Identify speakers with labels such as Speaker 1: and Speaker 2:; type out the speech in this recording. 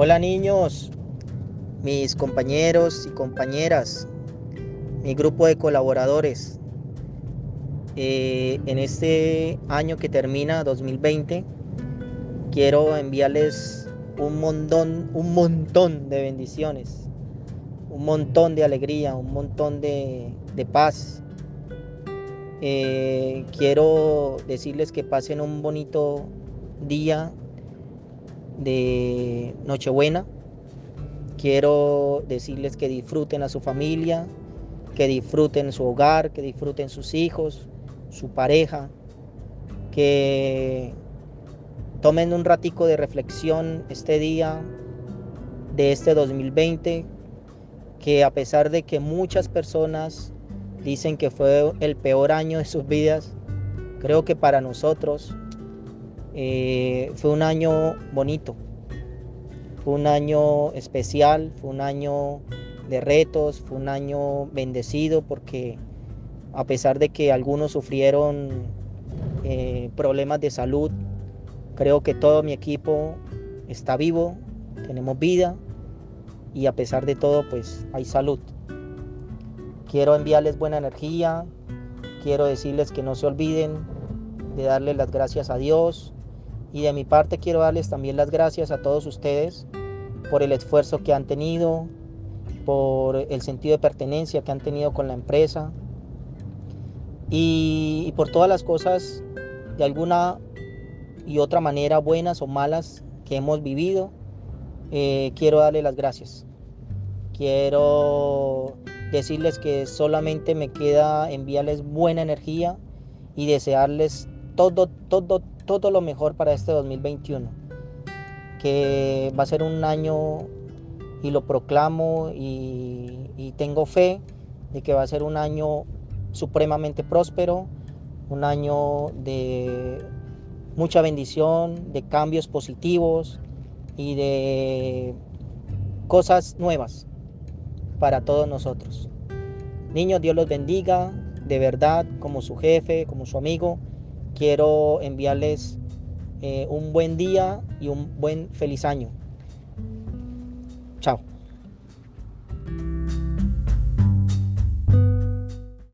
Speaker 1: Hola niños, mis compañeros y compañeras, mi grupo de colaboradores. Eh, en este año que termina 2020, quiero enviarles un montón, un montón de bendiciones, un montón de alegría, un montón de, paz. Eh, quiero decirles que pasen un bonito día de Nochebuena. Quiero decirles que disfruten a su familia, que disfruten su hogar, que disfruten sus hijos, su pareja, que tomen un ratico de reflexión este día de este 2020, que a pesar de que muchas personas dicen que fue el peor año de sus vidas, creo que para nosotros eh, fue un año bonito, fue un año especial, fue un año de retos, fue un año bendecido porque a pesar de que algunos sufrieron eh, problemas de salud, creo que todo mi equipo está vivo, tenemos vida y a pesar de todo pues hay salud. Quiero enviarles buena energía, quiero decirles que no se olviden de darle las gracias a Dios, y de mi parte quiero darles también las gracias a todos ustedes por el esfuerzo que han tenido, por el sentido de pertenencia que han tenido con la empresa y, por todas las cosas de alguna y otra manera, buenas o malas, que hemos vivido. Eh, quiero darles las gracias. Quiero decirles que solamente me queda enviarles buena energía y desearles todo, todo, todo lo mejor para este 2021, que va a ser un año y lo proclamo y, y tengo fe de que va a ser un año supremamente próspero, un año de mucha bendición, de cambios positivos y de cosas nuevas para todos nosotros. Niños, Dios los bendiga, de verdad, como su jefe, como su amigo quiero enviarles eh, un buen día y un buen feliz año. Chao.